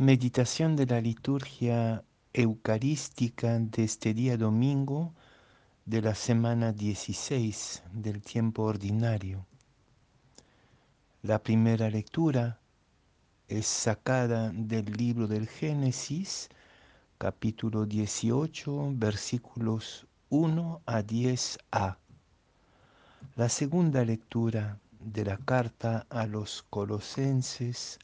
Meditación de la liturgia eucarística de este día domingo de la semana 16 del tiempo ordinario. La primera lectura es sacada del libro del Génesis, capítulo 18, versículos 1 a 10a. La segunda lectura de la carta a los colosenses,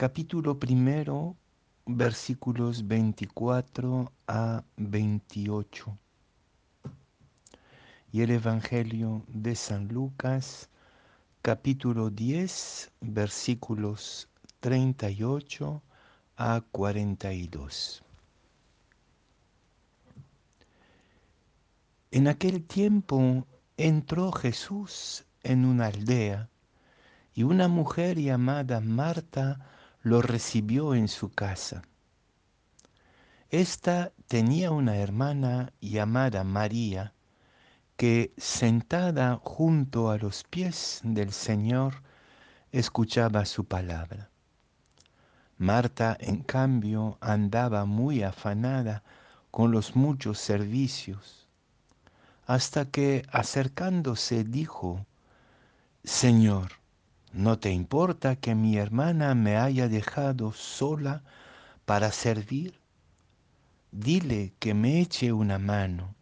capítulo primero, versículos 24 a 28. Y el Evangelio de San Lucas, capítulo 10, versículos 38 a 42. En aquel tiempo entró Jesús en una aldea y una mujer llamada Marta lo recibió en su casa. Esta tenía una hermana llamada María, que sentada junto a los pies del Señor escuchaba su palabra. Marta, en cambio, andaba muy afanada con los muchos servicios, hasta que acercándose dijo, Señor, ¿no te importa que mi hermana me haya dejado sola para servir? Dile que me eche una mano.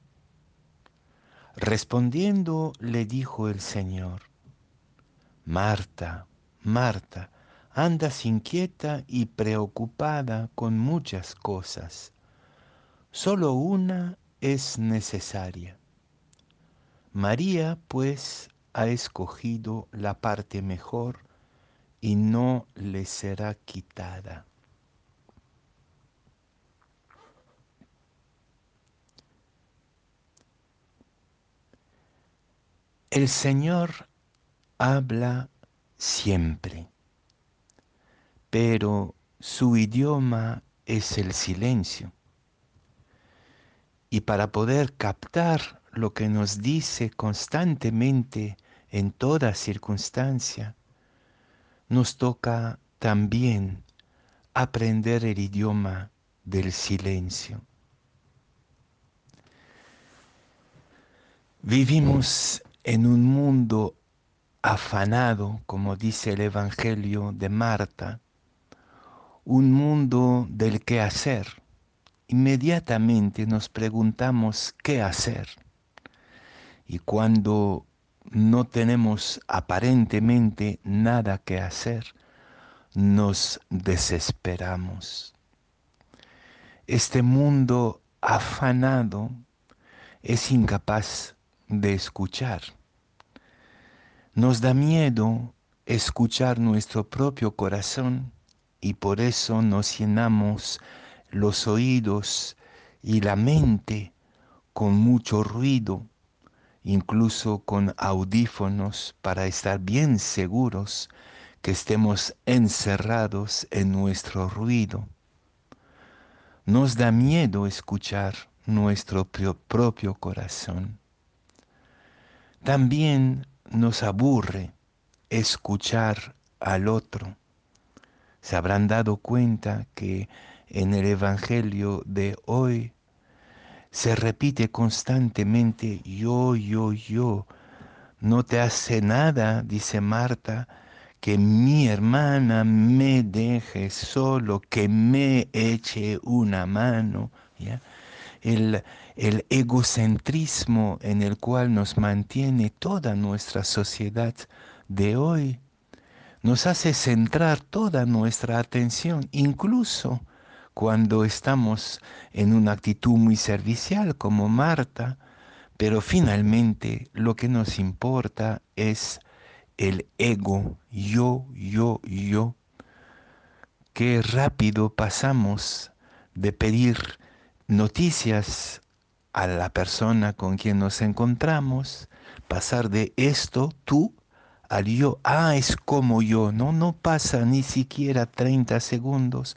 Respondiendo le dijo el Señor, Marta, Marta, andas inquieta y preocupada con muchas cosas. Solo una es necesaria. María, pues, ha escogido la parte mejor y no le será quitada. El Señor habla siempre, pero su idioma es el silencio. Y para poder captar lo que nos dice constantemente en toda circunstancia, nos toca también aprender el idioma del silencio. Vivimos en un mundo afanado, como dice el Evangelio de Marta, un mundo del qué hacer. Inmediatamente nos preguntamos qué hacer. Y cuando no tenemos aparentemente nada que hacer, nos desesperamos. Este mundo afanado es incapaz de escuchar. Nos da miedo escuchar nuestro propio corazón y por eso nos llenamos los oídos y la mente con mucho ruido, incluso con audífonos para estar bien seguros que estemos encerrados en nuestro ruido. Nos da miedo escuchar nuestro propio corazón. También nos aburre escuchar al otro. Se habrán dado cuenta que en el Evangelio de hoy se repite constantemente yo, yo, yo. No te hace nada, dice Marta, que mi hermana me deje solo, que me eche una mano. El, el egocentrismo en el cual nos mantiene toda nuestra sociedad de hoy nos hace centrar toda nuestra atención, incluso cuando estamos en una actitud muy servicial como Marta, pero finalmente lo que nos importa es el ego, yo, yo, yo. Qué rápido pasamos de pedir noticias a la persona con quien nos encontramos, pasar de esto, tú, al yo, ah, es como yo, no, no pasa ni siquiera 30 segundos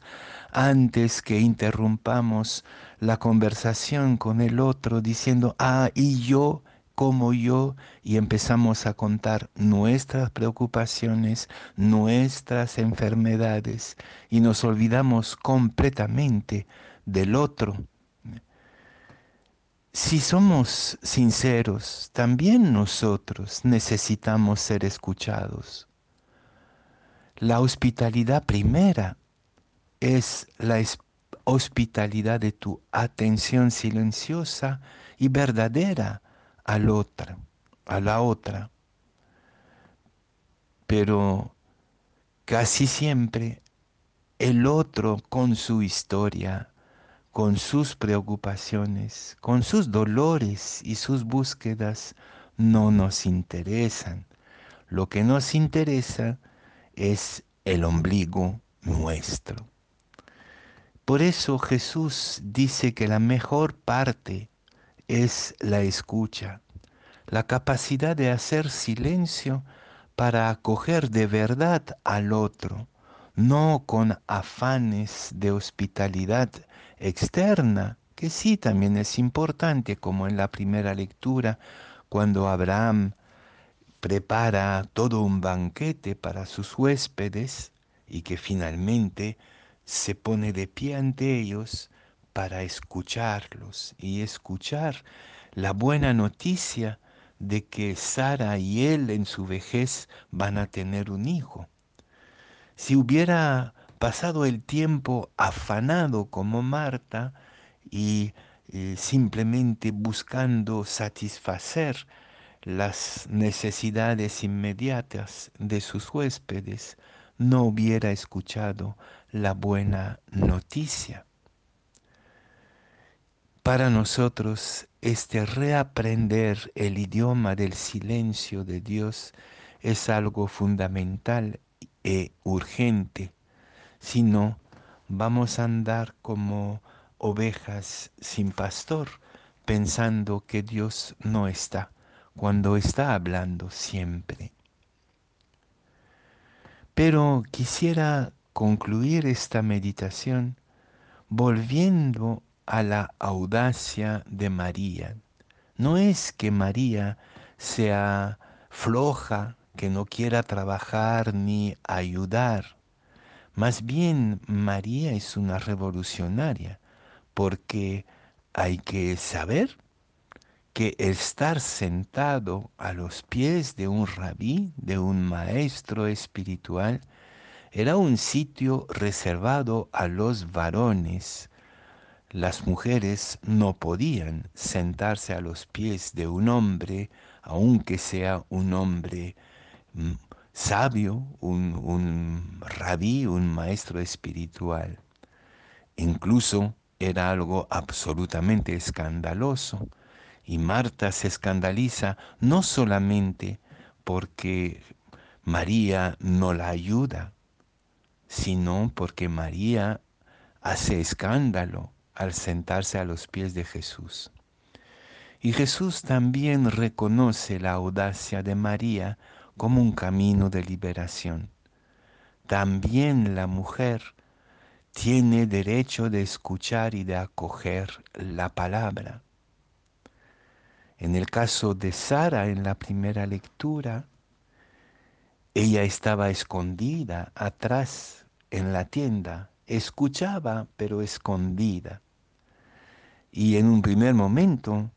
antes que interrumpamos la conversación con el otro diciendo, ah, y yo, como yo y empezamos a contar nuestras preocupaciones, nuestras enfermedades y nos olvidamos completamente del otro. Si somos sinceros, también nosotros necesitamos ser escuchados. La hospitalidad primera es la hospitalidad de tu atención silenciosa y verdadera al otro, a la otra. Pero casi siempre el otro con su historia, con sus preocupaciones, con sus dolores y sus búsquedas, no nos interesan. Lo que nos interesa es el ombligo nuestro. Por eso Jesús dice que la mejor parte es la escucha, la capacidad de hacer silencio para acoger de verdad al otro, no con afanes de hospitalidad externa, que sí también es importante, como en la primera lectura, cuando Abraham prepara todo un banquete para sus huéspedes y que finalmente se pone de pie ante ellos para escucharlos y escuchar la buena noticia de que Sara y él en su vejez van a tener un hijo. Si hubiera pasado el tiempo afanado como Marta y eh, simplemente buscando satisfacer las necesidades inmediatas de sus huéspedes, no hubiera escuchado la buena noticia. Para nosotros, este reaprender el idioma del silencio de Dios es algo fundamental e urgente. Si no, vamos a andar como ovejas sin pastor, pensando que Dios no está, cuando está hablando siempre. Pero quisiera concluir esta meditación volviendo a la audacia de María. No es que María sea floja, que no quiera trabajar ni ayudar. Más bien María es una revolucionaria, porque hay que saber que estar sentado a los pies de un rabí, de un maestro espiritual, era un sitio reservado a los varones, las mujeres no podían sentarse a los pies de un hombre, aunque sea un hombre mm, sabio, un, un rabí, un maestro espiritual. Incluso era algo absolutamente escandaloso. Y Marta se escandaliza no solamente porque María no la ayuda, sino porque María hace escándalo al sentarse a los pies de Jesús. Y Jesús también reconoce la audacia de María como un camino de liberación. También la mujer tiene derecho de escuchar y de acoger la palabra. En el caso de Sara en la primera lectura, ella estaba escondida atrás en la tienda escuchaba pero escondida. Y en un primer momento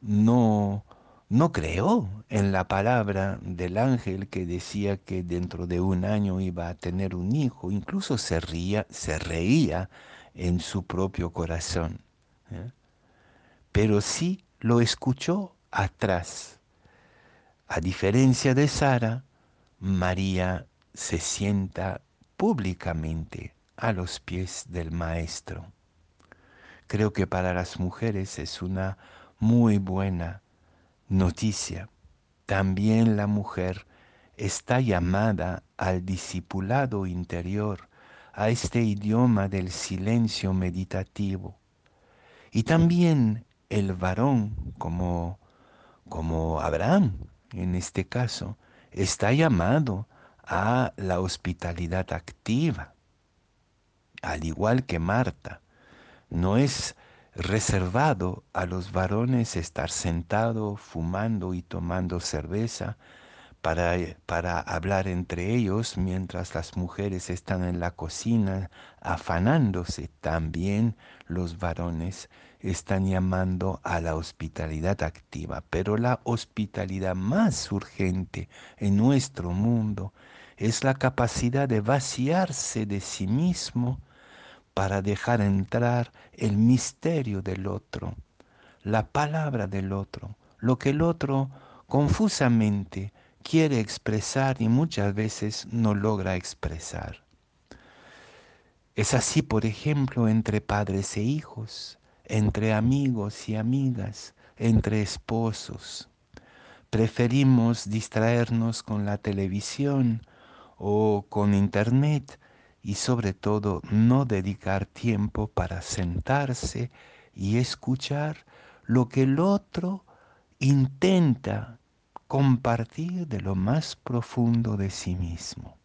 no, no creó en la palabra del ángel que decía que dentro de un año iba a tener un hijo, incluso se, ría, se reía en su propio corazón. ¿eh? Pero sí lo escuchó atrás. A diferencia de Sara, María se sienta públicamente a los pies del Maestro. Creo que para las mujeres es una muy buena noticia. También la mujer está llamada al discipulado interior, a este idioma del silencio meditativo. Y también el varón, como, como Abraham en este caso, está llamado a la hospitalidad activa al igual que Marta. No es reservado a los varones estar sentado, fumando y tomando cerveza para, para, hablar entre ellos mientras las mujeres están en la cocina afanándose. También los varones están llamando a la hospitalidad activa, pero la hospitalidad más urgente en nuestro mundo es la capacidad de vaciarse de sí mismo para dejar entrar el misterio del otro, la palabra del otro, lo que el otro confusamente quiere expresar y muchas veces no logra expresar. Es así, por ejemplo, entre padres e hijos, entre amigos y amigas, entre esposos. Preferimos distraernos con la televisión o con internet y sobre todo no dedicar tiempo para sentarse y escuchar lo que el otro intenta compartir de lo más profundo de sí mismo.